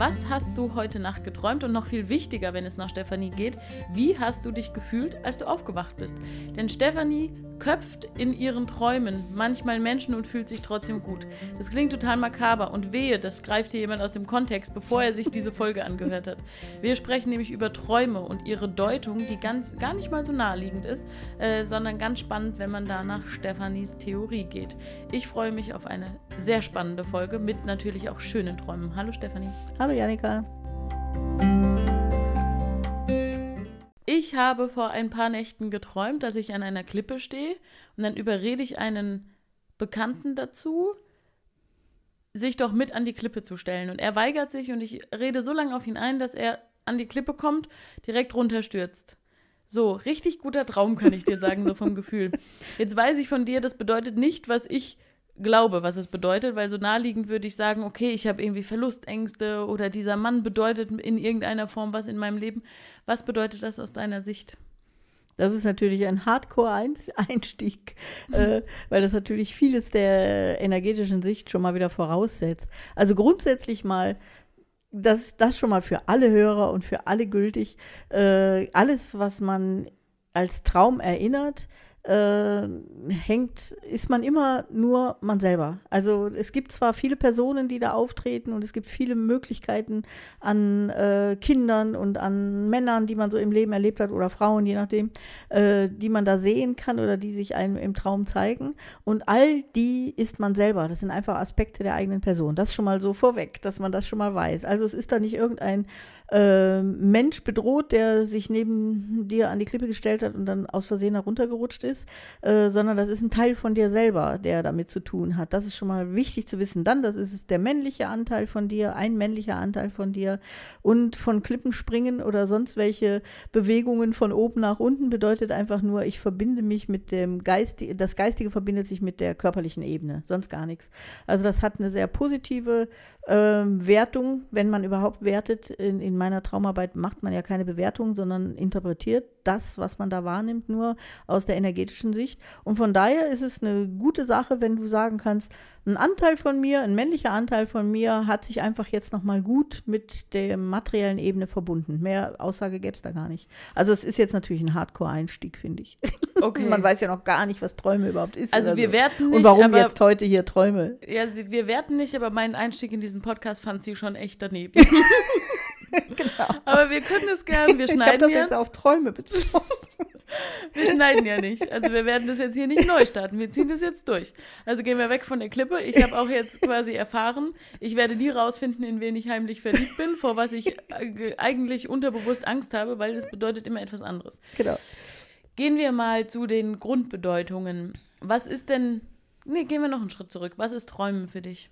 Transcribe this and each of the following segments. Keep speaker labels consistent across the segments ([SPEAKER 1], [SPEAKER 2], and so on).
[SPEAKER 1] Was hast du heute Nacht geträumt? Und noch viel wichtiger, wenn es nach Stefanie geht, wie hast du dich gefühlt, als du aufgewacht bist? Denn Stefanie köpft in ihren Träumen manchmal Menschen und fühlt sich trotzdem gut. Das klingt total makaber und wehe, das greift hier jemand aus dem Kontext, bevor er sich diese Folge angehört hat. Wir sprechen nämlich über Träume und ihre Deutung, die ganz, gar nicht mal so naheliegend ist, äh, sondern ganz spannend, wenn man da nach Stefanis Theorie geht. Ich freue mich auf eine sehr spannende Folge mit natürlich auch schönen Träumen. Hallo Stefanie.
[SPEAKER 2] Hallo Janika.
[SPEAKER 1] Ich habe vor ein paar Nächten geträumt, dass ich an einer Klippe stehe und dann überrede ich einen Bekannten dazu, sich doch mit an die Klippe zu stellen. Und er weigert sich und ich rede so lange auf ihn ein, dass er an die Klippe kommt, direkt runterstürzt. So, richtig guter Traum, kann ich dir sagen, so vom Gefühl. Jetzt weiß ich von dir, das bedeutet nicht, was ich glaube, was es bedeutet, weil so naheliegend würde ich sagen, okay, ich habe irgendwie Verlustängste oder dieser Mann bedeutet in irgendeiner Form was in meinem Leben. Was bedeutet das aus deiner Sicht?
[SPEAKER 2] Das ist natürlich ein Hardcore-Einstieg, äh, weil das natürlich vieles der energetischen Sicht schon mal wieder voraussetzt. Also grundsätzlich mal, das, das schon mal für alle Hörer und für alle gültig. Äh, alles, was man als Traum erinnert, äh, hängt, ist man immer nur man selber. Also es gibt zwar viele Personen, die da auftreten und es gibt viele Möglichkeiten an äh, Kindern und an Männern, die man so im Leben erlebt hat oder Frauen, je nachdem, äh, die man da sehen kann oder die sich einem im Traum zeigen. Und all die ist man selber. Das sind einfach Aspekte der eigenen Person. Das schon mal so vorweg, dass man das schon mal weiß. Also es ist da nicht irgendein äh, Mensch bedroht, der sich neben dir an die Klippe gestellt hat und dann aus Versehen heruntergerutscht ist, äh, sondern das ist ein Teil von dir selber, der damit zu tun hat. Das ist schon mal wichtig zu wissen. Dann, das ist der männliche Anteil von dir, ein männlicher Anteil von dir und von Klippen springen oder sonst welche Bewegungen von oben nach unten bedeutet einfach nur, ich verbinde mich mit dem Geist, das Geistige verbindet sich mit der körperlichen Ebene, sonst gar nichts. Also das hat eine sehr positive äh, Wertung, wenn man überhaupt wertet in, in meiner Traumarbeit macht man ja keine Bewertung, sondern interpretiert das, was man da wahrnimmt, nur aus der energetischen Sicht. Und von daher ist es eine gute Sache, wenn du sagen kannst, ein Anteil von mir, ein männlicher Anteil von mir hat sich einfach jetzt nochmal gut mit der materiellen Ebene verbunden. Mehr Aussage gäbe es da gar nicht. Also es ist jetzt natürlich ein Hardcore-Einstieg, finde ich. Okay. Man weiß ja noch gar nicht, was Träume überhaupt ist.
[SPEAKER 1] Also wir so. werten nicht.
[SPEAKER 2] Und warum aber, jetzt heute hier Träume?
[SPEAKER 1] Ja, wir werten nicht, aber meinen Einstieg in diesen Podcast fand sie schon echt daneben. genau. Aber wir können es gern, wir schneiden Ich habe
[SPEAKER 2] das ja. jetzt auf Träume bezogen.
[SPEAKER 1] Wir schneiden ja nicht. Also wir werden das jetzt hier nicht neu starten. Wir ziehen das jetzt durch. Also gehen wir weg von der Klippe. Ich habe auch jetzt quasi erfahren, ich werde nie rausfinden, in wen ich heimlich verliebt bin, vor was ich äh, eigentlich unterbewusst Angst habe, weil das bedeutet immer etwas anderes.
[SPEAKER 2] Genau.
[SPEAKER 1] Gehen wir mal zu den Grundbedeutungen. Was ist denn, nee, gehen wir noch einen Schritt zurück. Was ist Träumen für dich?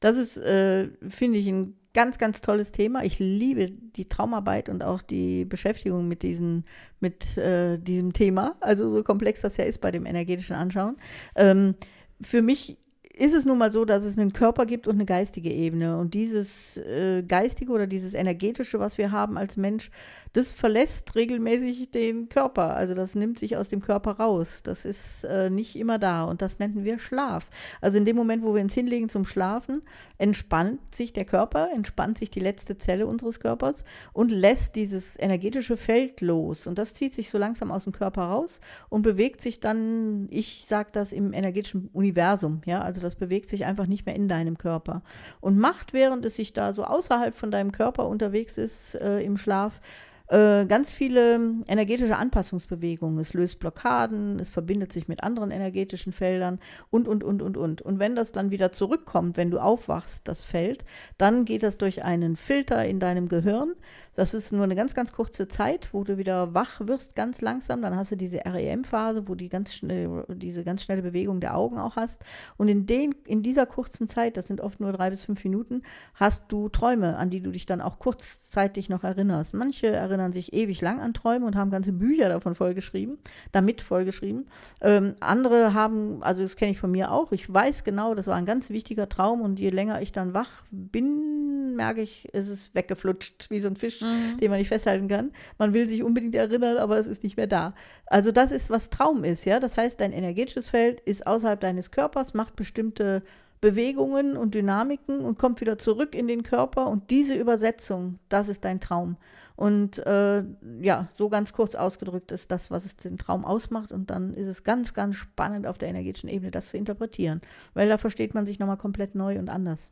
[SPEAKER 2] Das ist, äh, finde ich, ein ganz, ganz tolles Thema. Ich liebe die Traumarbeit und auch die Beschäftigung mit, diesen, mit äh, diesem Thema. Also so komplex das ja ist bei dem energetischen Anschauen. Ähm, für mich ist es nun mal so, dass es einen Körper gibt und eine geistige Ebene. Und dieses äh, geistige oder dieses energetische, was wir haben als Mensch, das verlässt regelmäßig den Körper. Also das nimmt sich aus dem Körper raus. Das ist äh, nicht immer da. Und das nennen wir Schlaf. Also in dem Moment, wo wir uns hinlegen zum Schlafen, entspannt sich der Körper, entspannt sich die letzte Zelle unseres Körpers und lässt dieses energetische Feld los. Und das zieht sich so langsam aus dem Körper raus und bewegt sich dann, ich sage das im energetischen Universum, ja, also das bewegt sich einfach nicht mehr in deinem Körper. Und macht, während es sich da so außerhalb von deinem Körper unterwegs ist äh, im Schlaf, äh, ganz viele energetische Anpassungsbewegungen. Es löst Blockaden, es verbindet sich mit anderen energetischen Feldern und, und, und, und, und. Und wenn das dann wieder zurückkommt, wenn du aufwachst, das Feld, dann geht das durch einen Filter in deinem Gehirn, das ist nur eine ganz, ganz kurze Zeit, wo du wieder wach wirst, ganz langsam. Dann hast du diese REM-Phase, wo du ganz schnell, diese ganz schnelle Bewegung der Augen auch hast. Und in, den, in dieser kurzen Zeit, das sind oft nur drei bis fünf Minuten, hast du Träume, an die du dich dann auch kurzzeitig noch erinnerst. Manche erinnern sich ewig lang an Träume und haben ganze Bücher davon vollgeschrieben, damit vollgeschrieben. Ähm, andere haben, also das kenne ich von mir auch, ich weiß genau, das war ein ganz wichtiger Traum und je länger ich dann wach bin, merke ich, ist es weggeflutscht wie so ein Fisch mhm. den man nicht festhalten kann. Man will sich unbedingt erinnern, aber es ist nicht mehr da. Also das ist, was Traum ist, ja. Das heißt, dein energetisches Feld ist außerhalb deines Körpers, macht bestimmte Bewegungen und Dynamiken und kommt wieder zurück in den Körper. Und diese Übersetzung, das ist dein Traum. Und äh, ja, so ganz kurz ausgedrückt ist das, was es den Traum ausmacht. Und dann ist es ganz, ganz spannend auf der energetischen Ebene, das zu interpretieren. Weil da versteht man sich nochmal komplett neu und anders.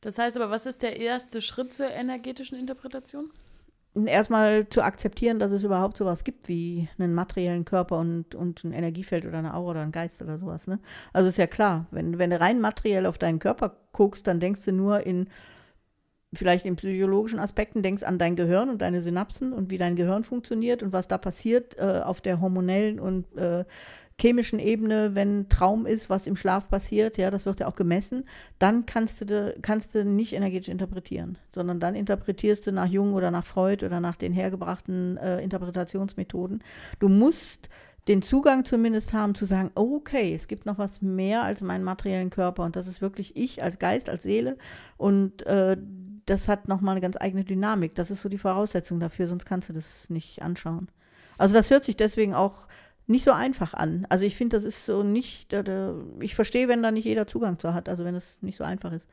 [SPEAKER 1] Das heißt aber, was ist der erste Schritt zur energetischen Interpretation?
[SPEAKER 2] erstmal zu akzeptieren, dass es überhaupt sowas gibt wie einen materiellen Körper und, und ein Energiefeld oder eine Aura oder ein Geist oder sowas. Ne? Also ist ja klar, wenn, wenn du rein materiell auf deinen Körper guckst, dann denkst du nur in vielleicht in psychologischen Aspekten, denkst an dein Gehirn und deine Synapsen und wie dein Gehirn funktioniert und was da passiert äh, auf der hormonellen und äh, chemischen Ebene, wenn Traum ist, was im Schlaf passiert, ja, das wird ja auch gemessen, dann kannst du, kannst du nicht energetisch interpretieren, sondern dann interpretierst du nach Jung oder nach Freud oder nach den hergebrachten äh, Interpretationsmethoden. Du musst den Zugang zumindest haben zu sagen, okay, es gibt noch was mehr als meinen materiellen Körper und das ist wirklich ich als Geist, als Seele und äh, das hat nochmal eine ganz eigene Dynamik. Das ist so die Voraussetzung dafür, sonst kannst du das nicht anschauen. Also das hört sich deswegen auch nicht so einfach an. Also ich finde, das ist so nicht, ich verstehe, wenn da nicht jeder Zugang zu hat, also wenn es nicht so einfach ist.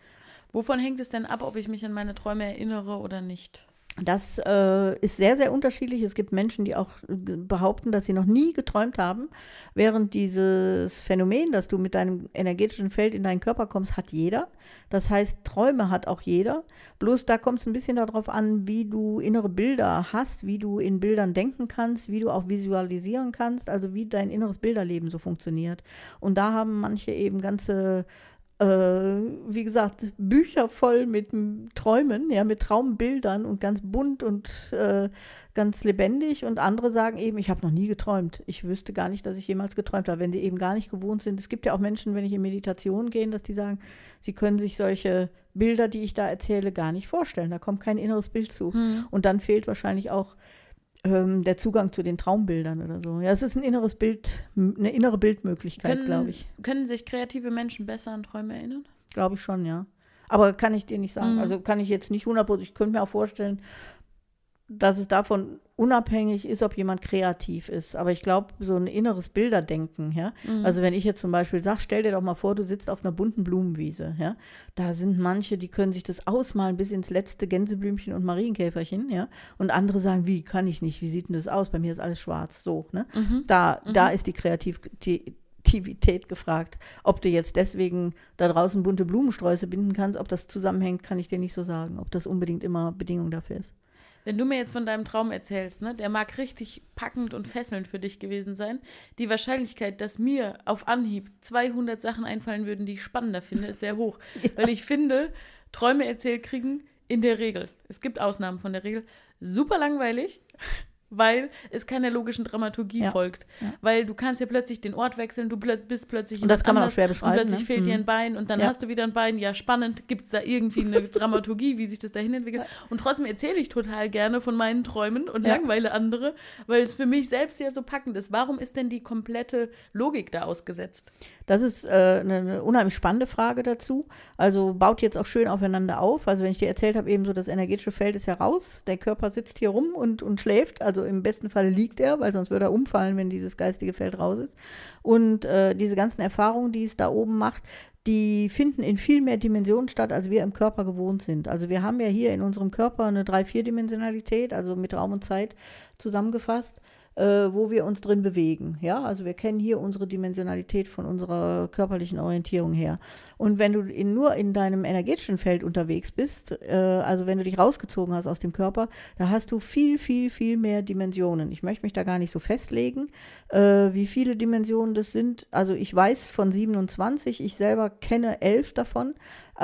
[SPEAKER 1] Wovon hängt es denn ab, ob ich mich an meine Träume erinnere oder nicht?
[SPEAKER 2] Das äh, ist sehr, sehr unterschiedlich. Es gibt Menschen, die auch behaupten, dass sie noch nie geträumt haben, während dieses Phänomen, dass du mit deinem energetischen Feld in deinen Körper kommst, hat jeder. Das heißt, Träume hat auch jeder. Bloß da kommt es ein bisschen darauf an, wie du innere Bilder hast, wie du in Bildern denken kannst, wie du auch visualisieren kannst, also wie dein inneres Bilderleben so funktioniert. Und da haben manche eben ganze äh, wie gesagt, Bücher voll mit Träumen, ja, mit Traumbildern und ganz bunt und äh, ganz lebendig. Und andere sagen eben, ich habe noch nie geträumt. Ich wüsste gar nicht, dass ich jemals geträumt habe, wenn sie eben gar nicht gewohnt sind. Es gibt ja auch Menschen, wenn ich in Meditation gehe, dass die sagen, sie können sich solche Bilder, die ich da erzähle, gar nicht vorstellen. Da kommt kein inneres Bild zu. Hm. Und dann fehlt wahrscheinlich auch ähm, der Zugang zu den Traumbildern oder so. Ja, es ist ein inneres Bild, eine innere Bildmöglichkeit, glaube ich.
[SPEAKER 1] Können sich kreative Menschen besser an Träume erinnern?
[SPEAKER 2] Glaube ich schon, ja. Aber kann ich dir nicht sagen. Mhm. Also kann ich jetzt nicht 100%. Ich könnte mir auch vorstellen, dass es davon unabhängig ist, ob jemand kreativ ist. Aber ich glaube, so ein inneres Bilderdenken, ja. Mhm. Also wenn ich jetzt zum Beispiel sage, stell dir doch mal vor, du sitzt auf einer bunten Blumenwiese, ja. Da sind manche, die können sich das ausmalen bis ins letzte Gänseblümchen und Marienkäferchen, ja. Und andere sagen, wie, kann ich nicht, wie sieht denn das aus? Bei mir ist alles schwarz, so, ne. Mhm. Da, mhm. da ist die Kreativität gefragt. Ob du jetzt deswegen da draußen bunte Blumensträuße binden kannst, ob das zusammenhängt, kann ich dir nicht so sagen. Ob das unbedingt immer Bedingung dafür ist.
[SPEAKER 1] Wenn du mir jetzt von deinem Traum erzählst, ne, der mag richtig packend und fesselnd für dich gewesen sein. Die Wahrscheinlichkeit, dass mir auf Anhieb 200 Sachen einfallen würden, die ich spannender finde, ist sehr hoch. ja. Weil ich finde, Träume erzählt kriegen in der Regel, es gibt Ausnahmen von der Regel, super langweilig weil es keiner logischen Dramaturgie ja. folgt. Ja. Weil du kannst ja plötzlich den Ort wechseln, du plö bist plötzlich
[SPEAKER 2] Und das kann man auch schwer beschreiben.
[SPEAKER 1] Und plötzlich ne? fehlt mhm. dir ein Bein und dann ja. hast du wieder ein Bein. Ja, spannend, gibt es da irgendwie eine Dramaturgie, wie sich das dahin entwickelt. Und trotzdem erzähle ich total gerne von meinen Träumen und langweile andere, weil es für mich selbst ja so packend ist. Warum ist denn die komplette Logik da ausgesetzt?
[SPEAKER 2] Das ist äh, eine, eine, unheimlich spannende Frage dazu. Also baut jetzt auch schön aufeinander auf. Also wenn ich dir erzählt habe, eben so das energetische Feld ist ja raus, der Körper sitzt hier rum und, und schläft. Also im besten Fall liegt er, weil sonst würde er umfallen, wenn dieses geistige Feld raus ist. Und äh, diese ganzen Erfahrungen, die es da oben macht, die finden in viel mehr Dimensionen statt, als wir im Körper gewohnt sind. Also wir haben ja hier in unserem Körper eine drei-vier-Dimensionalität, also mit Raum und Zeit zusammengefasst äh, wo wir uns drin bewegen. Ja, also wir kennen hier unsere Dimensionalität von unserer körperlichen Orientierung her. Und wenn du in, nur in deinem energetischen Feld unterwegs bist, äh, also wenn du dich rausgezogen hast aus dem Körper, da hast du viel, viel, viel mehr Dimensionen. Ich möchte mich da gar nicht so festlegen, äh, wie viele Dimensionen das sind. Also ich weiß von 27, ich selber kenne elf davon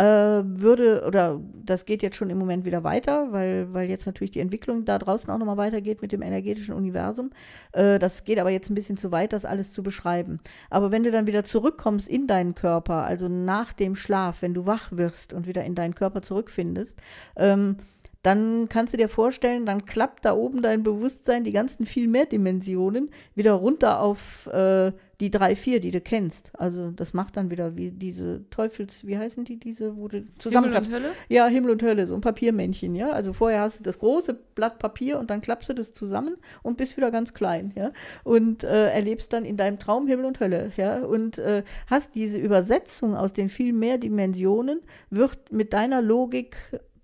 [SPEAKER 2] würde, oder das geht jetzt schon im Moment wieder weiter, weil, weil jetzt natürlich die Entwicklung da draußen auch nochmal weitergeht mit dem energetischen Universum. Äh, das geht aber jetzt ein bisschen zu weit, das alles zu beschreiben. Aber wenn du dann wieder zurückkommst in deinen Körper, also nach dem Schlaf, wenn du wach wirst und wieder in deinen Körper zurückfindest, ähm, dann kannst du dir vorstellen, dann klappt da oben dein Bewusstsein die ganzen viel mehr Dimensionen wieder runter auf äh, die drei, vier, die du kennst. Also das macht dann wieder wie diese Teufels, wie heißen die, diese, wo du zusammenklappst.
[SPEAKER 1] Himmel und Hölle?
[SPEAKER 2] Ja, Himmel und Hölle, so ein Papiermännchen, ja. Also vorher hast du das große Blatt Papier und dann klappst du das zusammen und bist wieder ganz klein, ja. Und äh, erlebst dann in deinem Traum Himmel und Hölle, ja. Und äh, hast diese Übersetzung aus den viel mehr Dimensionen, wird mit deiner Logik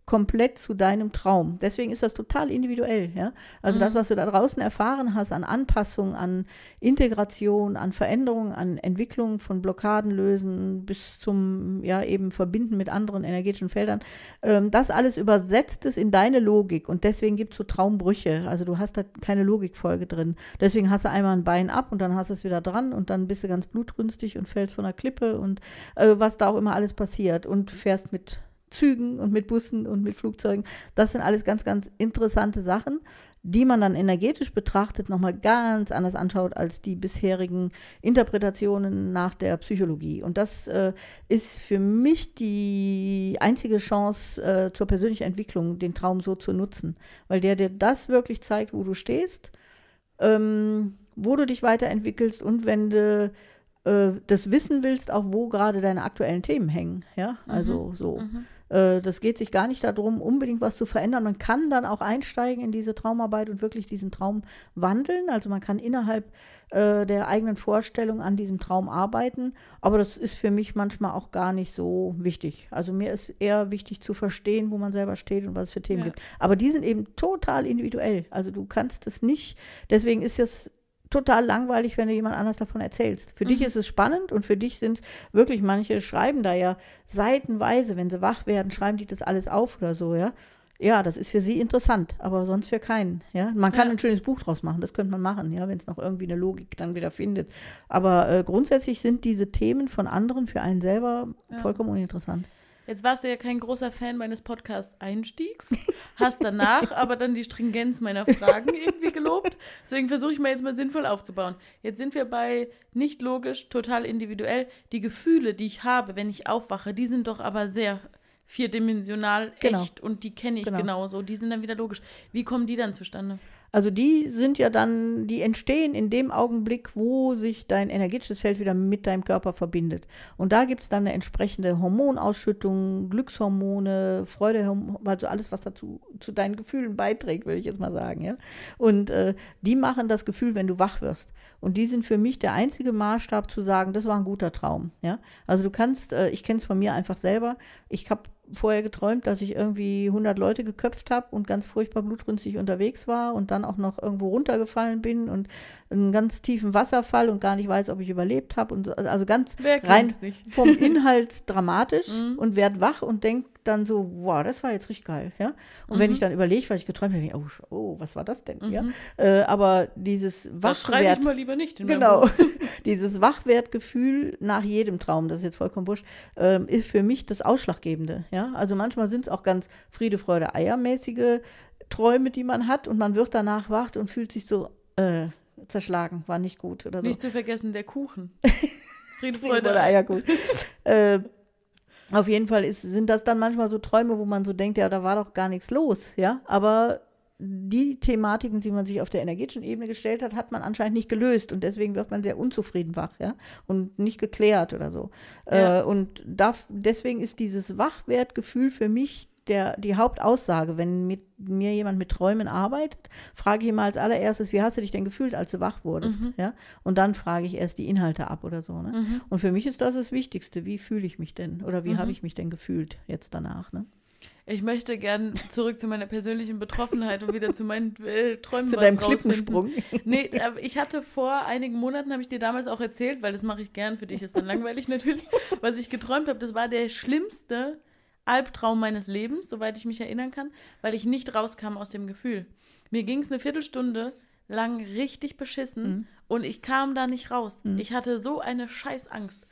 [SPEAKER 2] komplett zu deinem Traum. Deswegen ist das total individuell. Ja? Also mhm. das, was du da draußen erfahren hast an Anpassung, an Integration, an Veränderung, an Entwicklung von Blockaden lösen bis zum ja eben Verbinden mit anderen energetischen Feldern, ähm, das alles übersetzt es in deine Logik und deswegen gibt es so Traumbrüche. Also du hast da keine Logikfolge drin. Deswegen hast du einmal ein Bein ab und dann hast du es wieder dran und dann bist du ganz blutrünstig und fällst von der Klippe und äh, was da auch immer alles passiert und fährst mit Zügen und mit Bussen und mit Flugzeugen. Das sind alles ganz, ganz interessante Sachen, die man dann energetisch betrachtet nochmal ganz anders anschaut als die bisherigen Interpretationen nach der Psychologie. Und das äh, ist für mich die einzige Chance äh, zur persönlichen Entwicklung, den Traum so zu nutzen, weil der dir das wirklich zeigt, wo du stehst, ähm, wo du dich weiterentwickelst und wenn du äh, das wissen willst, auch wo gerade deine aktuellen Themen hängen. Ja, also mhm. so. Mhm. Äh, das geht sich gar nicht darum, unbedingt was zu verändern. Man kann dann auch einsteigen in diese Traumarbeit und wirklich diesen Traum wandeln. Also man kann innerhalb äh, der eigenen Vorstellung an diesem Traum arbeiten. Aber das ist für mich manchmal auch gar nicht so wichtig. Also mir ist eher wichtig zu verstehen, wo man selber steht und was es für Themen ja. gibt. Aber die sind eben total individuell. Also du kannst es nicht. Deswegen ist es total langweilig, wenn du jemand anders davon erzählst. Für mhm. dich ist es spannend und für dich sind es wirklich, manche schreiben da ja seitenweise, wenn sie wach werden, schreiben die das alles auf oder so, ja. Ja, das ist für sie interessant, aber sonst für keinen. Ja, man kann ja. ein schönes Buch draus machen, das könnte man machen, ja, wenn es noch irgendwie eine Logik dann wieder findet. Aber äh, grundsätzlich sind diese Themen von anderen für einen selber ja. vollkommen uninteressant.
[SPEAKER 1] Jetzt warst du ja kein großer Fan meines Podcast-Einstiegs, hast danach aber dann die Stringenz meiner Fragen irgendwie gelobt. Deswegen versuche ich mal jetzt mal sinnvoll aufzubauen. Jetzt sind wir bei nicht logisch, total individuell. Die Gefühle, die ich habe, wenn ich aufwache, die sind doch aber sehr vierdimensional genau. echt und die kenne ich genau. genauso. Die sind dann wieder logisch. Wie kommen die dann zustande?
[SPEAKER 2] Also die sind ja dann, die entstehen in dem Augenblick, wo sich dein energetisches Feld wieder mit deinem Körper verbindet. Und da gibt es dann eine entsprechende Hormonausschüttung, Glückshormone, Freudehormone, also alles, was dazu zu deinen Gefühlen beiträgt, würde ich jetzt mal sagen. Ja? Und äh, die machen das Gefühl, wenn du wach wirst. Und die sind für mich der einzige Maßstab zu sagen, das war ein guter Traum. Ja? Also du kannst, äh, ich kenne es von mir einfach selber, ich habe vorher geträumt, dass ich irgendwie 100 Leute geköpft habe und ganz furchtbar blutrünstig unterwegs war und dann auch noch irgendwo runtergefallen bin und einen ganz tiefen Wasserfall und gar nicht weiß, ob ich überlebt habe und also ganz rein vom Inhalt dramatisch mhm. und werd wach und denk dann so, wow, das war jetzt richtig geil, ja. Und mhm. wenn ich dann überlege, was ich geträumt habe, denke ich, oh, oh, was war das denn, mhm. ja. Äh, aber dieses
[SPEAKER 1] Wachwert. Das schreibe ich mal lieber nicht
[SPEAKER 2] in Genau. dieses Wachwertgefühl nach jedem Traum, das ist jetzt vollkommen wurscht, äh, ist für mich das Ausschlaggebende, ja. Also manchmal sind es auch ganz Friede, Freude, Eiermäßige Träume, die man hat und man wird danach wach und fühlt sich so, äh, zerschlagen, war nicht gut oder so.
[SPEAKER 1] Nicht zu vergessen, der Kuchen.
[SPEAKER 2] Friede, Freude, Freude Eierkuchen. äh, auf jeden Fall ist, sind das dann manchmal so Träume, wo man so denkt, ja, da war doch gar nichts los, ja. Aber die Thematiken, die man sich auf der energetischen Ebene gestellt hat, hat man anscheinend nicht gelöst und deswegen wird man sehr unzufrieden wach, ja, und nicht geklärt oder so. Ja. Äh, und da, deswegen ist dieses Wachwertgefühl für mich der, die Hauptaussage, wenn mit mir jemand mit Träumen arbeitet, frage ich immer als allererstes, wie hast du dich denn gefühlt, als du wach wurdest? Mhm. Ja? Und dann frage ich erst die Inhalte ab oder so. Ne? Mhm. Und für mich ist das das Wichtigste. Wie fühle ich mich denn? Oder wie mhm. habe ich mich denn gefühlt jetzt danach? Ne?
[SPEAKER 1] Ich möchte gern zurück zu meiner persönlichen Betroffenheit und wieder zu meinen äh, Träumen
[SPEAKER 2] zu deinem Klippensprung.
[SPEAKER 1] Nee, ich hatte vor einigen Monaten, habe ich dir damals auch erzählt, weil das mache ich gern, für dich ist dann langweilig natürlich, was ich geträumt habe, das war der schlimmste Albtraum meines Lebens, soweit ich mich erinnern kann, weil ich nicht rauskam aus dem Gefühl. Mir ging es eine Viertelstunde lang richtig beschissen mhm. und ich kam da nicht raus. Mhm. Ich hatte so eine Scheißangst.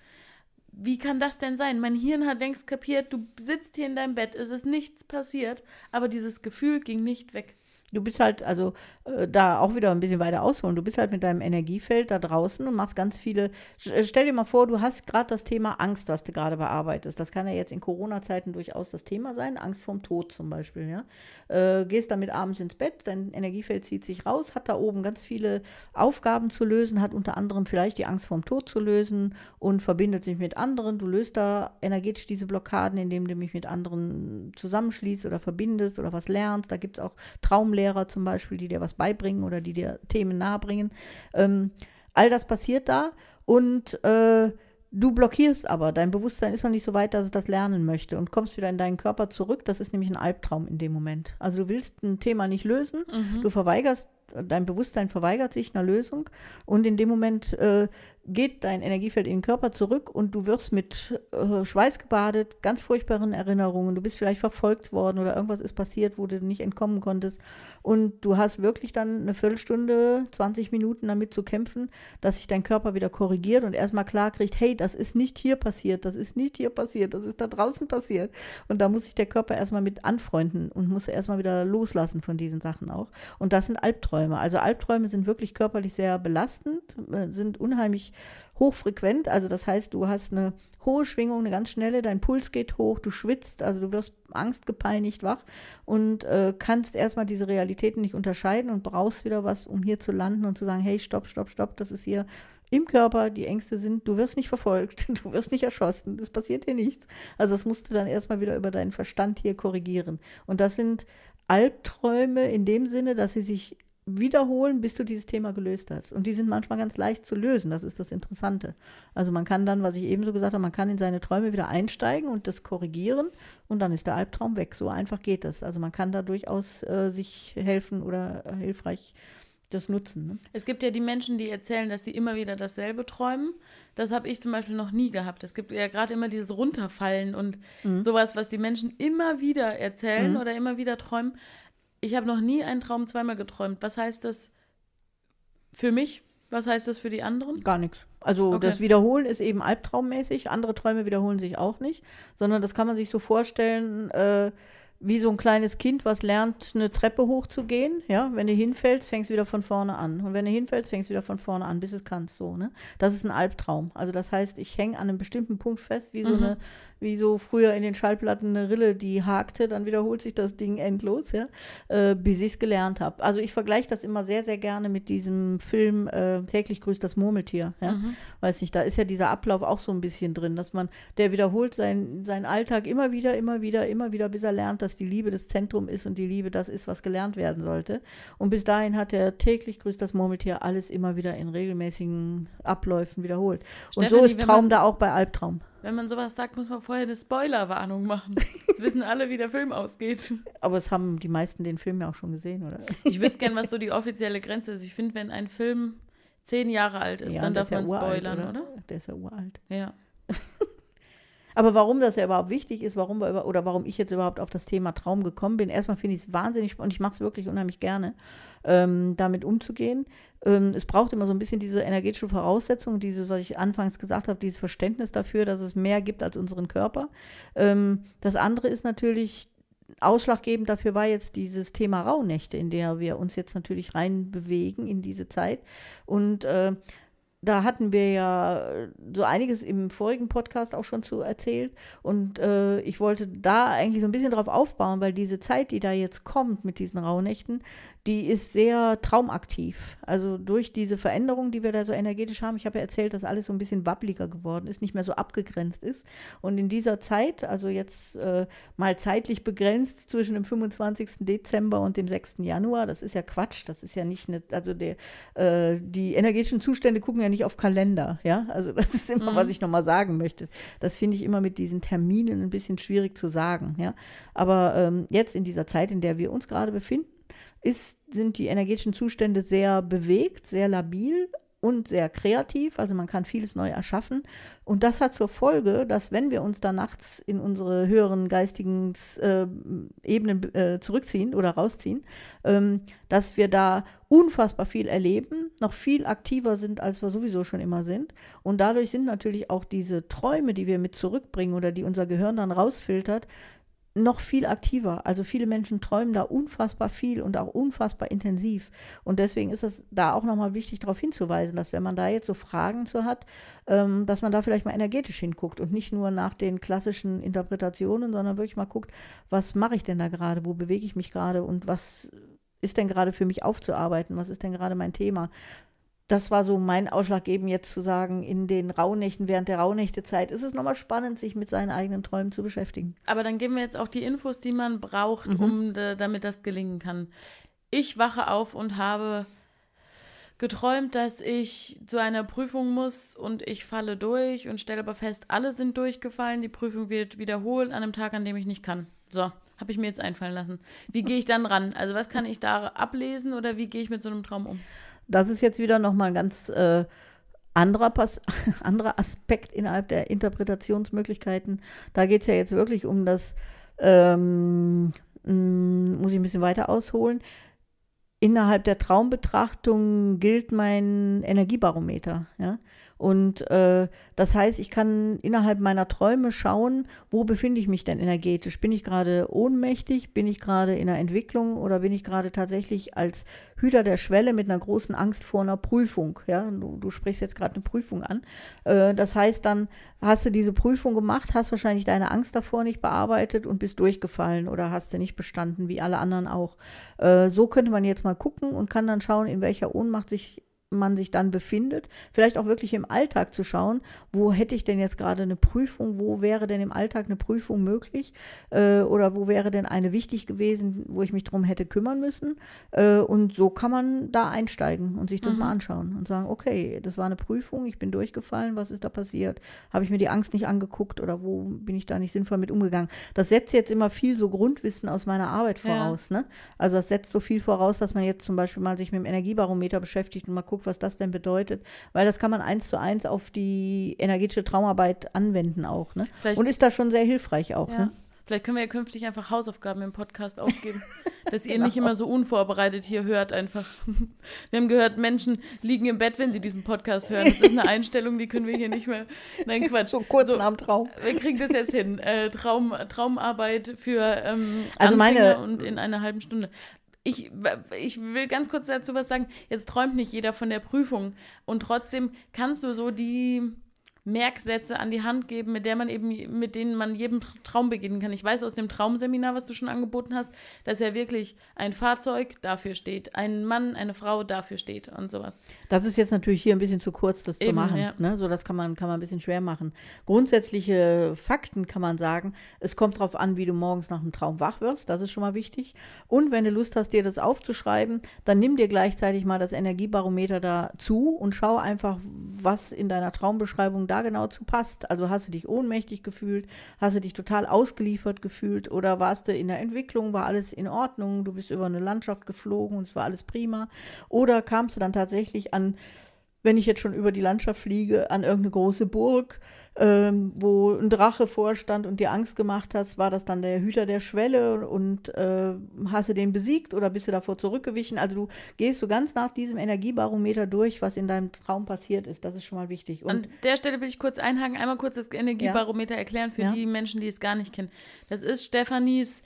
[SPEAKER 1] Wie kann das denn sein? Mein Hirn hat längst kapiert, du sitzt hier in deinem Bett, es ist nichts passiert, aber dieses Gefühl ging nicht weg.
[SPEAKER 2] Du bist halt, also äh, da auch wieder ein bisschen weiter ausholen. Du bist halt mit deinem Energiefeld da draußen und machst ganz viele. Äh, stell dir mal vor, du hast gerade das Thema Angst, was du gerade bearbeitest. Das kann ja jetzt in Corona-Zeiten durchaus das Thema sein. Angst vorm Tod zum Beispiel, ja. Äh, gehst damit abends ins Bett, dein Energiefeld zieht sich raus, hat da oben ganz viele Aufgaben zu lösen, hat unter anderem vielleicht die Angst vorm Tod zu lösen und verbindet sich mit anderen. Du löst da energetisch diese Blockaden, indem du mich mit anderen zusammenschließt oder verbindest oder was lernst. Da gibt es auch Traum Lehrer zum Beispiel, die dir was beibringen oder die dir Themen nahebringen. Ähm, all das passiert da und äh, du blockierst aber. Dein Bewusstsein ist noch nicht so weit, dass es das lernen möchte und kommst wieder in deinen Körper zurück. Das ist nämlich ein Albtraum in dem Moment. Also du willst ein Thema nicht lösen, mhm. du verweigerst dein Bewusstsein verweigert sich einer Lösung und in dem Moment äh, geht dein Energiefeld in den Körper zurück und du wirst mit äh, Schweiß gebadet, ganz furchtbaren Erinnerungen. Du bist vielleicht verfolgt worden oder irgendwas ist passiert, wo du nicht entkommen konntest. Und du hast wirklich dann eine Viertelstunde, 20 Minuten damit zu kämpfen, dass sich dein Körper wieder korrigiert und erstmal klar kriegt, hey, das ist nicht hier passiert, das ist nicht hier passiert, das ist da draußen passiert. Und da muss sich der Körper erstmal mit anfreunden und muss erstmal wieder loslassen von diesen Sachen auch. Und das sind Albträume. Also Albträume sind wirklich körperlich sehr belastend, äh, sind unheimlich hochfrequent. Also das heißt, du hast eine hohe Schwingung, eine ganz schnelle, dein Puls geht hoch, du schwitzt, also du wirst angstgepeinigt wach und äh, kannst erstmal diese Realitäten nicht unterscheiden und brauchst wieder was, um hier zu landen und zu sagen, hey, stopp, stopp, stopp, das ist hier im Körper, die Ängste sind, du wirst nicht verfolgt, du wirst nicht erschossen, das passiert hier nichts. Also das musst du dann erstmal wieder über deinen Verstand hier korrigieren. Und das sind Albträume in dem Sinne, dass sie sich wiederholen, bis du dieses Thema gelöst hast. Und die sind manchmal ganz leicht zu lösen. Das ist das Interessante. Also man kann dann, was ich eben so gesagt habe, man kann in seine Träume wieder einsteigen und das korrigieren und dann ist der Albtraum weg. So einfach geht das. Also man kann da durchaus äh, sich helfen oder äh, hilfreich das nutzen. Ne?
[SPEAKER 1] Es gibt ja die Menschen, die erzählen, dass sie immer wieder dasselbe träumen. Das habe ich zum Beispiel noch nie gehabt. Es gibt ja gerade immer dieses Runterfallen und mhm. sowas, was die Menschen immer wieder erzählen mhm. oder immer wieder träumen. Ich habe noch nie einen Traum zweimal geträumt. Was heißt das für mich? Was heißt das für die anderen?
[SPEAKER 2] Gar nichts. Also okay. das Wiederholen ist eben albtraummäßig. Andere Träume wiederholen sich auch nicht, sondern das kann man sich so vorstellen. Äh, wie so ein kleines Kind, was lernt, eine Treppe hochzugehen. Ja, wenn du hinfällst, fängst du wieder von vorne an. Und wenn du hinfällst, fängst du wieder von vorne an, bis es kannst. So, ne? Das ist ein Albtraum. Also das heißt, ich hänge an einem bestimmten Punkt fest, wie so mhm. eine, wie so früher in den Schallplatten eine Rille, die hakte, dann wiederholt sich das Ding endlos, ja, äh, bis ich es gelernt habe. Also ich vergleiche das immer sehr, sehr gerne mit diesem Film äh, Täglich grüßt das Murmeltier. Ja? Mhm. Weiß nicht, da ist ja dieser Ablauf auch so ein bisschen drin, dass man, der wiederholt sein, seinen Alltag immer wieder, immer wieder, immer wieder, bis er lernt, dass die Liebe das Zentrum ist und die Liebe das ist, was gelernt werden sollte. Und bis dahin hat er täglich grüßt das Murmeltier alles immer wieder in regelmäßigen Abläufen wiederholt. Und so ist Traum da auch bei Albtraum.
[SPEAKER 1] Wenn man sowas sagt, muss man vorher eine Spoilerwarnung machen. Jetzt wissen alle, wie der Film ausgeht.
[SPEAKER 2] Aber es haben die meisten den Film ja auch schon gesehen, oder?
[SPEAKER 1] Ich wüsste gern, was so die offizielle Grenze ist. Ich finde, wenn ein Film zehn Jahre alt ist, ja, dann darf man ja spoilern, oder? oder?
[SPEAKER 2] Der ist ja uralt.
[SPEAKER 1] Ja.
[SPEAKER 2] Aber warum das ja überhaupt wichtig ist, warum wir oder warum ich jetzt überhaupt auf das Thema Traum gekommen bin, erstmal finde ich es wahnsinnig spannend und ich mache es wirklich unheimlich gerne, ähm, damit umzugehen. Ähm, es braucht immer so ein bisschen diese energetische Voraussetzung, dieses, was ich anfangs gesagt habe, dieses Verständnis dafür, dass es mehr gibt als unseren Körper. Ähm, das andere ist natürlich ausschlaggebend dafür war jetzt dieses Thema Rauhnächte, in der wir uns jetzt natürlich reinbewegen in diese Zeit. Und äh, da hatten wir ja äh, so einiges im vorigen Podcast auch schon zu erzählt. Und äh, ich wollte da eigentlich so ein bisschen drauf aufbauen, weil diese Zeit, die da jetzt kommt mit diesen Rauhnächten, die ist sehr traumaktiv. Also durch diese Veränderung, die wir da so energetisch haben, ich habe ja erzählt, dass alles so ein bisschen wabbliger geworden ist, nicht mehr so abgegrenzt ist. Und in dieser Zeit, also jetzt äh, mal zeitlich begrenzt zwischen dem 25. Dezember und dem 6. Januar, das ist ja Quatsch, das ist ja nicht eine, also der, äh, die energetischen Zustände gucken ja nicht auf Kalender, ja. Also das ist immer, mhm. was ich nochmal sagen möchte. Das finde ich immer mit diesen Terminen ein bisschen schwierig zu sagen, ja. Aber ähm, jetzt in dieser Zeit, in der wir uns gerade befinden, ist, sind die energetischen Zustände sehr bewegt, sehr labil und sehr kreativ. Also man kann vieles neu erschaffen. Und das hat zur Folge, dass wenn wir uns da nachts in unsere höheren geistigen äh, Ebenen äh, zurückziehen oder rausziehen, ähm, dass wir da unfassbar viel erleben, noch viel aktiver sind, als wir sowieso schon immer sind. Und dadurch sind natürlich auch diese Träume, die wir mit zurückbringen oder die unser Gehirn dann rausfiltert, noch viel aktiver. Also viele Menschen träumen da unfassbar viel und auch unfassbar intensiv. Und deswegen ist es da auch nochmal wichtig, darauf hinzuweisen, dass wenn man da jetzt so Fragen zu hat, ähm, dass man da vielleicht mal energetisch hinguckt und nicht nur nach den klassischen Interpretationen, sondern wirklich mal guckt, was mache ich denn da gerade, wo bewege ich mich gerade und was ist denn gerade für mich aufzuarbeiten, was ist denn gerade mein Thema das war so mein Ausschlaggebend jetzt zu sagen, in den Rauhnächten, während der Rauhnächtezeit ist es nochmal spannend, sich mit seinen eigenen Träumen zu beschäftigen.
[SPEAKER 1] Aber dann geben wir jetzt auch die Infos, die man braucht, mhm. um damit das gelingen kann. Ich wache auf und habe geträumt, dass ich zu einer Prüfung muss und ich falle durch und stelle aber fest, alle sind durchgefallen, die Prüfung wird wiederholt an einem Tag, an dem ich nicht kann. So, habe ich mir jetzt einfallen lassen. Wie gehe ich dann ran? Also was kann ich da ablesen oder wie gehe ich mit so einem Traum um?
[SPEAKER 2] Das ist jetzt wieder nochmal ein ganz äh, anderer, Pas anderer Aspekt innerhalb der Interpretationsmöglichkeiten. Da geht es ja jetzt wirklich um das, ähm, muss ich ein bisschen weiter ausholen. Innerhalb der Traumbetrachtung gilt mein Energiebarometer. Ja? Und äh, das heißt, ich kann innerhalb meiner Träume schauen, wo befinde ich mich denn energetisch? Bin ich gerade ohnmächtig? Bin ich gerade in einer Entwicklung oder bin ich gerade tatsächlich als Hüter der Schwelle mit einer großen Angst vor einer Prüfung? Ja, du, du sprichst jetzt gerade eine Prüfung an. Äh, das heißt, dann hast du diese Prüfung gemacht, hast wahrscheinlich deine Angst davor nicht bearbeitet und bist durchgefallen oder hast du nicht bestanden, wie alle anderen auch. Äh, so könnte man jetzt mal gucken und kann dann schauen, in welcher Ohnmacht sich man sich dann befindet, vielleicht auch wirklich im Alltag zu schauen, wo hätte ich denn jetzt gerade eine Prüfung, wo wäre denn im Alltag eine Prüfung möglich äh, oder wo wäre denn eine wichtig gewesen, wo ich mich darum hätte kümmern müssen. Äh, und so kann man da einsteigen und sich das mhm. mal anschauen und sagen, okay, das war eine Prüfung, ich bin durchgefallen, was ist da passiert? Habe ich mir die Angst nicht angeguckt oder wo bin ich da nicht sinnvoll mit umgegangen? Das setzt jetzt immer viel so Grundwissen aus meiner Arbeit voraus. Ja. Ne? Also das setzt so viel voraus, dass man jetzt zum Beispiel mal sich mit dem Energiebarometer beschäftigt und mal guckt, guckt, was das denn bedeutet, weil das kann man eins zu eins auf die energetische Traumarbeit anwenden auch. Ne? Und ist da schon sehr hilfreich auch. Ja. Ne?
[SPEAKER 1] Vielleicht können wir ja künftig einfach Hausaufgaben im Podcast aufgeben, dass ihr genau. nicht immer so unvorbereitet hier hört einfach. Wir haben gehört, Menschen liegen im Bett, wenn sie diesen Podcast hören. Das ist eine Einstellung, die können wir hier nicht mehr. Nein, Quatsch.
[SPEAKER 2] So kurz so, dem Traum.
[SPEAKER 1] Wir kriegen das jetzt hin. Äh, Traum, Traumarbeit für ähm,
[SPEAKER 2] also meine
[SPEAKER 1] und in einer halben Stunde ich, ich will ganz kurz dazu was sagen. Jetzt träumt nicht jeder von der Prüfung. Und trotzdem kannst du so die Merksätze an die Hand geben, mit der man eben, mit denen man jedem Traum beginnen kann. Ich weiß aus dem Traumseminar, was du schon angeboten hast, dass ja wirklich ein Fahrzeug dafür steht, ein Mann, eine Frau dafür steht und sowas.
[SPEAKER 2] Das ist jetzt natürlich hier ein bisschen zu kurz, das eben, zu machen. Ja. Ne? So, das kann man, kann man ein bisschen schwer machen. Grundsätzliche Fakten kann man sagen, es kommt darauf an, wie du morgens nach dem Traum wach wirst, das ist schon mal wichtig. Und wenn du Lust hast, dir das aufzuschreiben, dann nimm dir gleichzeitig mal das Energiebarometer dazu und schau einfach, was in deiner Traumbeschreibung da genau zu passt. Also hast du dich ohnmächtig gefühlt, hast du dich total ausgeliefert gefühlt oder warst du in der Entwicklung, war alles in Ordnung, du bist über eine Landschaft geflogen und es war alles prima. Oder kamst du dann tatsächlich an wenn ich jetzt schon über die Landschaft fliege, an irgendeine große Burg, ähm, wo ein Drache vorstand und dir Angst gemacht hast, war das dann der Hüter der Schwelle und äh, hast du den besiegt oder bist du davor zurückgewichen? Also du gehst so ganz nach diesem Energiebarometer durch, was in deinem Traum passiert ist. Das ist schon mal wichtig.
[SPEAKER 1] Und An der Stelle will ich kurz einhaken, einmal kurz das Energiebarometer ja. erklären für ja. die Menschen, die es gar nicht kennen. Das ist Stephanies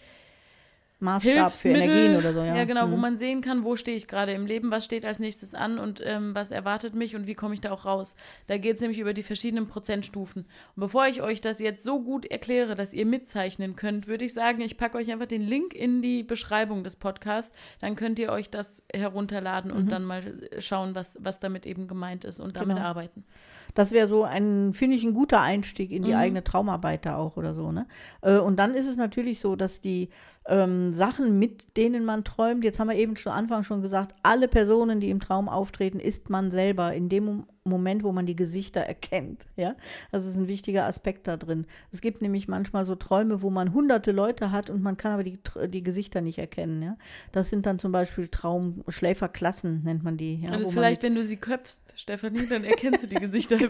[SPEAKER 2] Maßstab für Energien oder so, ja.
[SPEAKER 1] Ja, genau, mhm. wo man sehen kann, wo stehe ich gerade im Leben, was steht als nächstes an und ähm, was erwartet mich und wie komme ich da auch raus. Da geht es nämlich über die verschiedenen Prozentstufen. Und bevor ich euch das jetzt so gut erkläre, dass ihr mitzeichnen könnt, würde ich sagen, ich packe euch einfach den Link in die Beschreibung des Podcasts. Dann könnt ihr euch das herunterladen und mhm. dann mal schauen, was, was damit eben gemeint ist und damit genau. arbeiten.
[SPEAKER 2] Das wäre so ein, finde ich, ein guter Einstieg in die mhm. eigene Traumarbeit da auch oder so. Ne? Äh, und dann ist es natürlich so, dass die ähm, Sachen, mit denen man träumt. Jetzt haben wir eben schon Anfang schon gesagt, alle Personen, die im Traum auftreten, ist man selber in dem Moment, wo man die Gesichter erkennt. Ja, das ist ein wichtiger Aspekt da drin. Es gibt nämlich manchmal so Träume, wo man hunderte Leute hat und man kann aber die, die Gesichter nicht erkennen. Ja, das sind dann zum Beispiel Traumschläferklassen nennt man die. Ja,
[SPEAKER 1] also vielleicht, wenn du sie köpfst, Stefanie, dann erkennst du die Gesichter.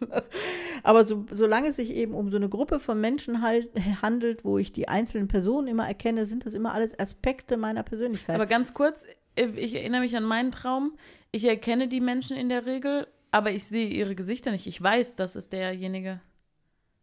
[SPEAKER 2] Aber so, solange es sich eben um so eine Gruppe von Menschen halt, handelt, wo ich die einzelnen Personen immer erkenne, sind das immer alles Aspekte meiner Persönlichkeit.
[SPEAKER 1] Aber ganz kurz, äh, ich erinnere mich an meinen Traum. Ich erkenne die Menschen in der Regel, aber ich sehe ihre Gesichter nicht. Ich weiß, das ist derjenige.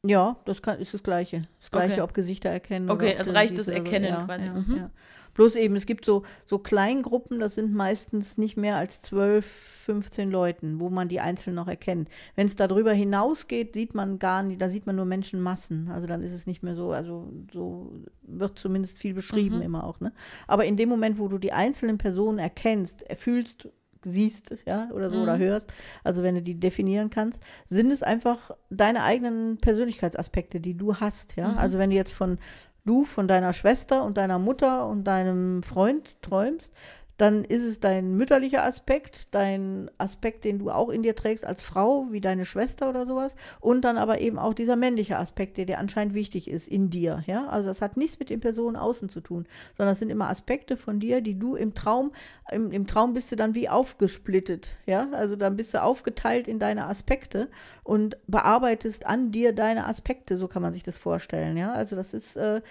[SPEAKER 2] Ja, das kann, ist das Gleiche. Das Gleiche,
[SPEAKER 1] Okay.
[SPEAKER 2] ob Gesichter erkennen.
[SPEAKER 1] Okay, es
[SPEAKER 2] du
[SPEAKER 1] reicht das Erkennen
[SPEAKER 2] ja,
[SPEAKER 1] quasi.
[SPEAKER 2] Ja,
[SPEAKER 1] Mhm.
[SPEAKER 2] ja. Bloß eben, es gibt so, so Kleingruppen, das sind meistens nicht mehr als 12, 15 Leuten, wo man die einzeln noch erkennt. Wenn es darüber hinausgeht, sieht man gar nicht, da sieht man nur Menschenmassen. Also dann ist es nicht mehr so, also so wird zumindest viel beschrieben
[SPEAKER 1] Mhm.
[SPEAKER 2] immer auch. Ne? Aber in dem Moment, wo du die einzelnen Personen erkennst, erfühlst, siehst, ja, oder so,
[SPEAKER 1] Mhm.
[SPEAKER 2] oder hörst, also wenn du die definieren kannst, sind es einfach deine eigenen Persönlichkeitsaspekte, die du hast, ja.
[SPEAKER 1] Mhm.
[SPEAKER 2] Also wenn du jetzt von du von deiner Schwester und deiner Mutter und deinem Freund träumst, dann ist es dein mütterlicher Aspekt, dein Aspekt, den du auch in dir trägst als Frau, wie deine Schwester oder sowas, und dann aber eben auch dieser männliche Aspekt, der dir anscheinend wichtig ist in dir, ja. Also das hat nichts mit den Personen außen zu tun, sondern es sind immer Aspekte von dir, die du im Traum, im, im Traum bist du dann wie aufgesplittet, ja. Also dann bist du aufgeteilt in deine Aspekte und bearbeitest an dir deine Aspekte, so kann man sich das vorstellen, ja. Also das ist äh,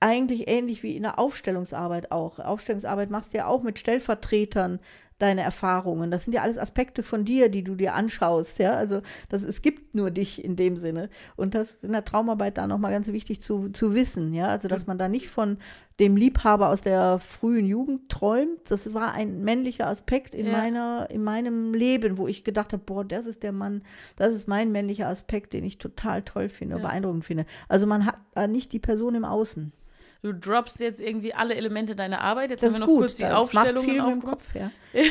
[SPEAKER 2] eigentlich ähnlich wie in der Aufstellungsarbeit auch. Aufstellungsarbeit machst du ja auch mit Stellvertretern deine Erfahrungen. Das sind ja alles Aspekte von dir, die du dir anschaust, ja. Also das, es gibt nur dich in dem Sinne. Und das ist in der Traumarbeit da nochmal ganz wichtig zu, zu wissen, ja. Also dass man da nicht von dem Liebhaber aus der frühen Jugend träumt. Das war ein männlicher Aspekt in
[SPEAKER 1] Ja.
[SPEAKER 2] meiner, in meinem Leben, wo ich gedacht habe, boah, das ist der Mann, das ist mein männlicher Aspekt, den ich total toll finde,
[SPEAKER 1] Ja.
[SPEAKER 2] beeindruckend finde. Also man hat da nicht die Person im Außen.
[SPEAKER 1] Du droppst jetzt irgendwie alle Elemente deiner Arbeit. Jetzt
[SPEAKER 2] Das
[SPEAKER 1] haben wir noch
[SPEAKER 2] gut.
[SPEAKER 1] kurz die Aufstellungen
[SPEAKER 2] dem
[SPEAKER 1] aufgemacht.
[SPEAKER 2] Kopf, ja.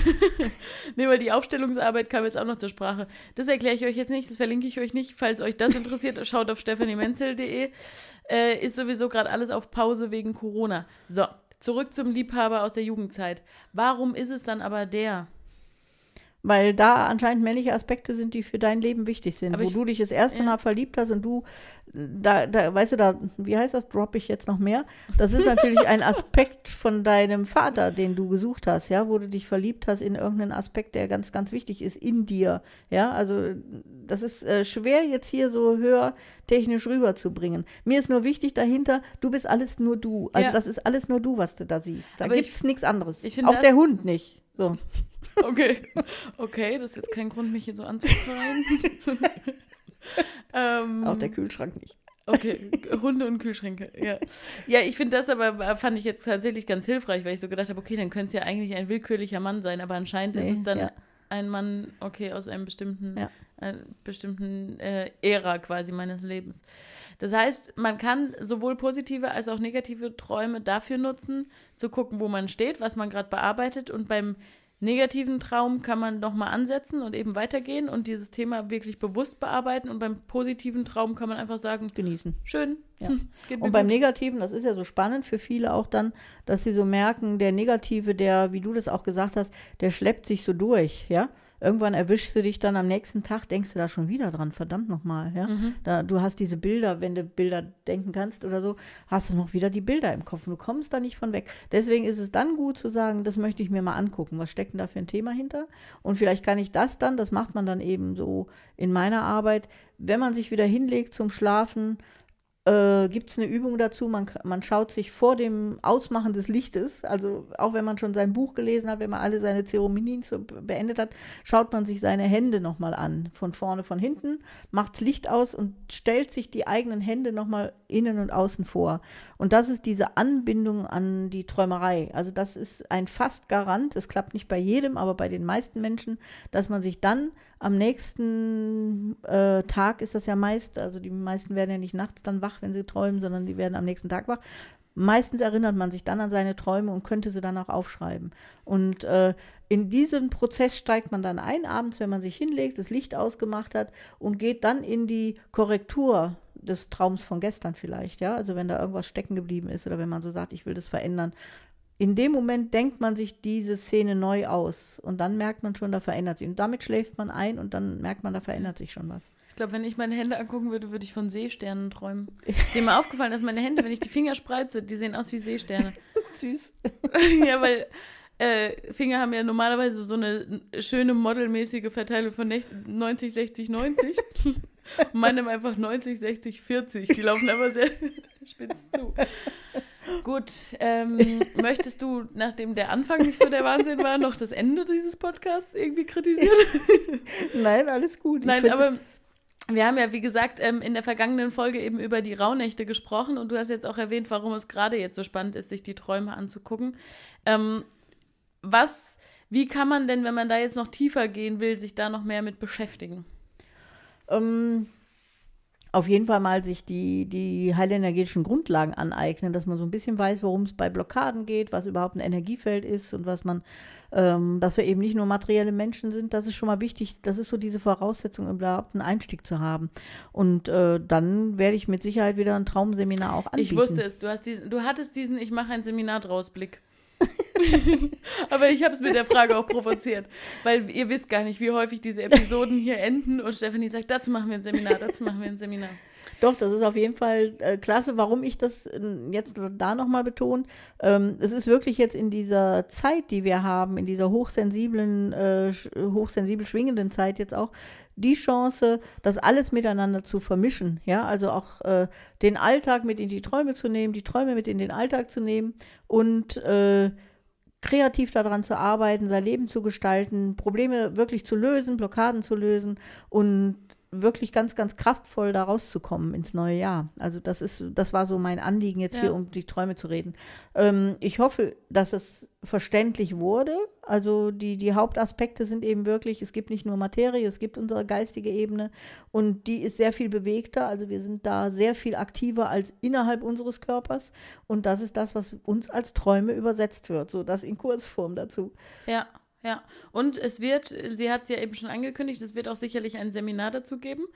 [SPEAKER 1] Nee, weil die Aufstellungsarbeit kam jetzt auch noch zur Sprache. Das erkläre ich euch jetzt nicht, das verlinke ich euch nicht. Falls euch das interessiert, schaut auf stephaniemenzel.de. Äh, ist sowieso gerade alles auf Pause wegen Corona. So, zurück zum Liebhaber aus der Jugendzeit. Warum ist es dann aber der?
[SPEAKER 2] Weil da anscheinend männliche Aspekte sind, die für dein Leben wichtig sind.
[SPEAKER 1] Aber
[SPEAKER 2] wo
[SPEAKER 1] ich-
[SPEAKER 2] du dich das erste
[SPEAKER 1] ja.
[SPEAKER 2] Mal verliebt hast und du, da, da, weißt du, da, wie heißt das, droppe ich jetzt noch mehr? Das ist natürlich ein Aspekt von deinem Vater, den du gesucht hast, ja, wo du dich verliebt hast in irgendeinen Aspekt, der ganz, ganz wichtig ist in dir, ja. Also das ist äh, schwer jetzt hier so hörtechnisch rüberzubringen. Mir ist nur wichtig dahinter, du bist alles nur du. Also
[SPEAKER 1] Ja.
[SPEAKER 2] das ist alles nur du, was du da siehst. Da gibt es nichts anderes. Auch
[SPEAKER 1] das-
[SPEAKER 2] der Hund nicht. So.
[SPEAKER 1] Okay. Okay, das ist jetzt kein Grund, mich hier so anzuschreien. ähm,
[SPEAKER 2] Auch der Kühlschrank nicht.
[SPEAKER 1] Okay, Hunde und Kühlschränke, ja. Ja, ich finde das aber, äh, fand ich jetzt tatsächlich ganz hilfreich, weil ich so gedacht habe, okay, dann könnte es ja eigentlich ein willkürlicher Mann sein, aber anscheinend ist
[SPEAKER 2] Nee,
[SPEAKER 1] es dann
[SPEAKER 2] ja.
[SPEAKER 1] Ein Mann, okay, aus einem bestimmten,
[SPEAKER 2] Ja.
[SPEAKER 1] einer bestimmten äh, Ära quasi meines Lebens. Das heißt, man kann sowohl positive als auch negative Träume dafür nutzen, zu gucken, wo man steht, was man gerade bearbeitet und beim negativen Traum kann man nochmal ansetzen und eben weitergehen und dieses Thema wirklich bewusst bearbeiten und beim positiven Traum kann man einfach sagen,
[SPEAKER 2] Genießen.
[SPEAKER 1] schön,
[SPEAKER 2] Ja.
[SPEAKER 1] hm,
[SPEAKER 2] Und beim. Negativen, das ist ja so spannend für viele auch dann, dass sie so merken, der Negative, der, wie du das auch gesagt hast, der schleppt sich so durch, ja. Irgendwann erwischst du dich dann am nächsten Tag, denkst du da schon wieder dran, verdammt nochmal, ja.
[SPEAKER 1] Mhm.
[SPEAKER 2] Da, du hast diese Bilder, wenn du Bilder denken kannst oder so, hast du noch wieder die Bilder im Kopf. Du kommst da nicht von weg. Deswegen ist es dann gut zu sagen, das möchte ich mir mal angucken. Was steckt denn da für ein Thema hinter? Und vielleicht kann ich das dann, das macht man dann eben so in meiner Arbeit, wenn man sich wieder hinlegt zum Schlafen, äh, gibt es eine Übung dazu. Man, man schaut sich vor dem Ausmachen des Lichtes, also auch wenn man schon sein Buch gelesen hat, wenn man alle seine Zeremonien zu, beendet hat, schaut man sich seine Hände nochmal an. Von vorne, von hinten, macht das Licht aus und stellt sich die eigenen Hände nochmal innen und außen vor. Und das ist diese Anbindung an die Träumerei. Also das ist ein fast Garant. Es klappt nicht bei jedem, aber bei den meisten Menschen, dass man sich dann am nächsten äh, Tag ist das ja meist, also die meisten werden ja nicht nachts dann wach, wenn sie träumen, sondern die werden am nächsten Tag wach. Meistens erinnert man sich dann an seine Träume und könnte sie dann auch aufschreiben. Und äh, in diesen Prozess steigt man dann ein, abends, wenn man sich hinlegt, das Licht ausgemacht hat und geht dann in die Korrektur des Traums von gestern vielleicht, ja. Also wenn da irgendwas stecken geblieben ist oder wenn man so sagt, ich will das verändern. In dem Moment denkt man sich diese Szene neu aus und dann merkt man schon, da verändert sich. Und damit schläft man ein und dann merkt man, da verändert sich schon was.
[SPEAKER 1] Ich glaube, wenn ich meine Hände angucken würde, würde ich von Seesternen träumen. Ist dir mal aufgefallen, dass meine Hände, wenn ich die Finger spreize, die sehen aus wie Seesterne.
[SPEAKER 2] Süß.
[SPEAKER 1] ja, weil äh, Finger haben ja normalerweise so eine schöne modelmäßige Verteilung von nech- 90, 60, 90. Und meine haben einfach 90, 60, 40. Die laufen einfach sehr spitz zu. Gut, ähm, möchtest du, nachdem der Anfang nicht so der Wahnsinn war, noch das Ende dieses Podcasts irgendwie kritisieren?
[SPEAKER 2] Nein, alles gut.
[SPEAKER 1] Nein, aber wir haben ja, wie gesagt, ähm, in der vergangenen Folge eben über die Rauhnächte gesprochen und du hast jetzt auch erwähnt, warum es gerade jetzt so spannend ist, sich die Träume anzugucken. Ähm, was, wie kann man denn, wenn man da jetzt noch tiefer gehen will, sich da noch mehr mit beschäftigen?
[SPEAKER 2] Ähm, auf jeden Fall mal sich die, die heilenergetischen Grundlagen aneignen, dass man so ein bisschen weiß, worum es bei Blockaden geht, was überhaupt ein Energiefeld ist und was man, ähm, dass wir eben nicht nur materielle Menschen sind, das ist schon mal wichtig. Das ist so diese Voraussetzung, überhaupt einen Einstieg zu haben. Und äh, dann werde ich mit Sicherheit wieder ein Traumseminar auch anbieten.
[SPEAKER 1] Ich wusste es, du, hast diesen, du hattest diesen Ich mache ein Seminar draus Blick. Aber ich habe es mit der Frage auch provoziert, weil ihr wisst gar nicht, wie häufig diese Episoden hier enden und Stephanie sagt, dazu machen wir ein Seminar, dazu machen wir ein Seminar.
[SPEAKER 2] Doch, das ist auf jeden Fall äh, klasse. Warum ich das äh, jetzt da nochmal betone, ähm, es ist wirklich jetzt in dieser Zeit, die wir haben, in dieser hochsensiblen, äh, hochsensibel schwingenden Zeit jetzt auch, die Chance, das alles miteinander zu vermischen. Ja, also auch äh, den Alltag mit in die Träume zu nehmen, die Träume mit in den Alltag zu nehmen und äh, kreativ daran zu arbeiten, sein Leben zu gestalten, Probleme wirklich zu lösen, Blockaden zu lösen und wirklich ganz, ganz kraftvoll da rauszukommen ins neue Jahr. Also das ist, das war so mein Anliegen jetzt ja. hier, um die Träume zu reden. Ähm, ich hoffe, dass es verständlich wurde. Also die, die Hauptaspekte sind eben wirklich, es gibt nicht nur Materie, es gibt unsere geistige Ebene und die ist sehr viel bewegter. Also wir sind da sehr viel aktiver als innerhalb unseres Körpers und das ist das, was uns als Träume übersetzt wird. So das in Kurzform dazu.
[SPEAKER 1] Ja. Ja, und es wird, sie hat es ja eben schon angekündigt, es wird auch sicherlich ein Seminar dazu geben.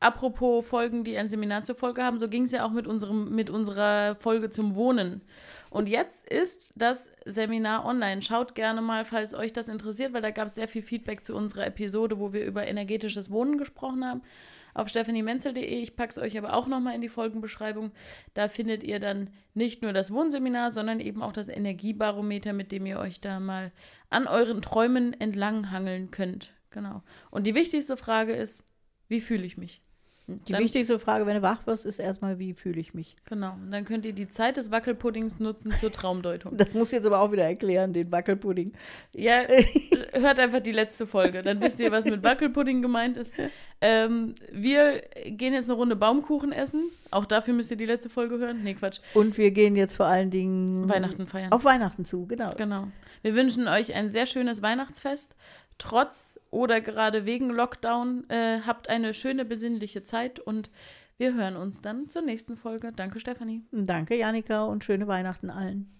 [SPEAKER 1] Apropos Folgen, die ein Seminar zur Folge haben, so ging es ja auch mit, unserem, mit unserer Folge zum Wohnen. Und jetzt ist das Seminar online. Schaut gerne mal, falls euch das interessiert, weil da gab es sehr viel Feedback zu unserer Episode, wo wir über energetisches Wohnen gesprochen haben auf stephaniemenzel.de. Ich packe es euch aber auch nochmal in die Folgenbeschreibung. Da findet ihr dann nicht nur das Wohnseminar, sondern eben auch das Energiebarometer, mit dem ihr euch da mal an euren Träumen entlanghangeln könnt. Genau. Und die wichtigste Frage ist, wie fühle ich mich?
[SPEAKER 2] Die dann, wichtigste Frage, wenn du wach wirst, ist erstmal, wie fühle ich mich?
[SPEAKER 1] Genau. Und dann könnt ihr die Zeit des Wackelpuddings nutzen zur Traumdeutung.
[SPEAKER 2] Das muss ich jetzt aber auch wieder erklären, den Wackelpudding.
[SPEAKER 1] Ja, hört einfach die letzte Folge. Dann wisst ihr, was mit Wackelpudding gemeint ist. Ähm, wir gehen jetzt eine Runde Baumkuchen essen. Auch dafür müsst ihr die letzte Folge hören. Nee, Quatsch.
[SPEAKER 2] Und wir gehen jetzt vor allen Dingen
[SPEAKER 1] Weihnachten feiern.
[SPEAKER 2] Auf Weihnachten zu, genau.
[SPEAKER 1] Genau. Wir wünschen euch ein sehr schönes Weihnachtsfest trotz oder gerade wegen Lockdown. Äh, habt eine schöne, besinnliche Zeit und wir hören uns dann zur nächsten Folge. Danke, Stefanie.
[SPEAKER 2] Danke, Janika, und schöne Weihnachten allen.